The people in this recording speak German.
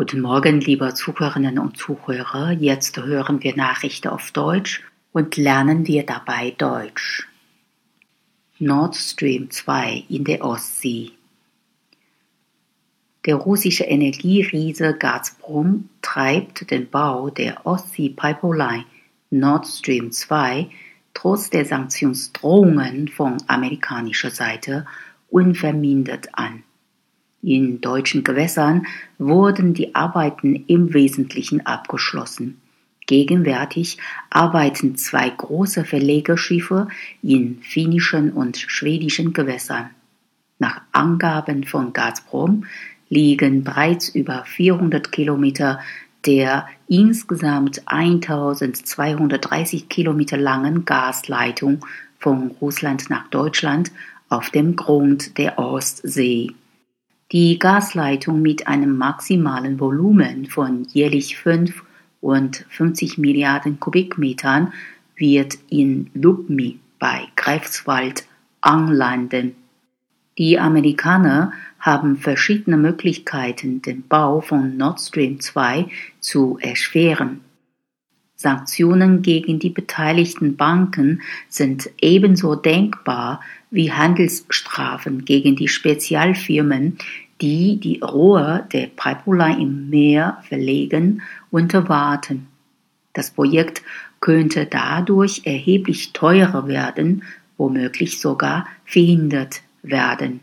Guten Morgen, liebe Zuhörerinnen und Zuhörer. Jetzt hören wir Nachrichten auf Deutsch und lernen wir dabei Deutsch. Nord Stream 2 in der Ostsee. Der russische Energieriese Gazprom treibt den Bau der Ostsee-Pipeline Nord Stream 2 trotz der Sanktionsdrohungen von amerikanischer Seite unvermindert an. In deutschen Gewässern wurden die Arbeiten im Wesentlichen abgeschlossen. Gegenwärtig arbeiten zwei große Verlegerschiffe in finnischen und schwedischen Gewässern. Nach Angaben von Gazprom liegen bereits über 400 Kilometer der insgesamt 1230 Kilometer langen Gasleitung von Russland nach Deutschland auf dem Grund der Ostsee. Die Gasleitung mit einem maximalen Volumen von jährlich 5 und 50 Milliarden Kubikmetern wird in Lubmi bei Greifswald anlanden. Die Amerikaner haben verschiedene Möglichkeiten, den Bau von Nord Stream 2 zu erschweren. Sanktionen gegen die beteiligten Banken sind ebenso denkbar wie Handelsstrafen gegen die Spezialfirmen, die die Rohre der Pipeline im Meer verlegen und warten. Das Projekt könnte dadurch erheblich teurer werden, womöglich sogar verhindert werden.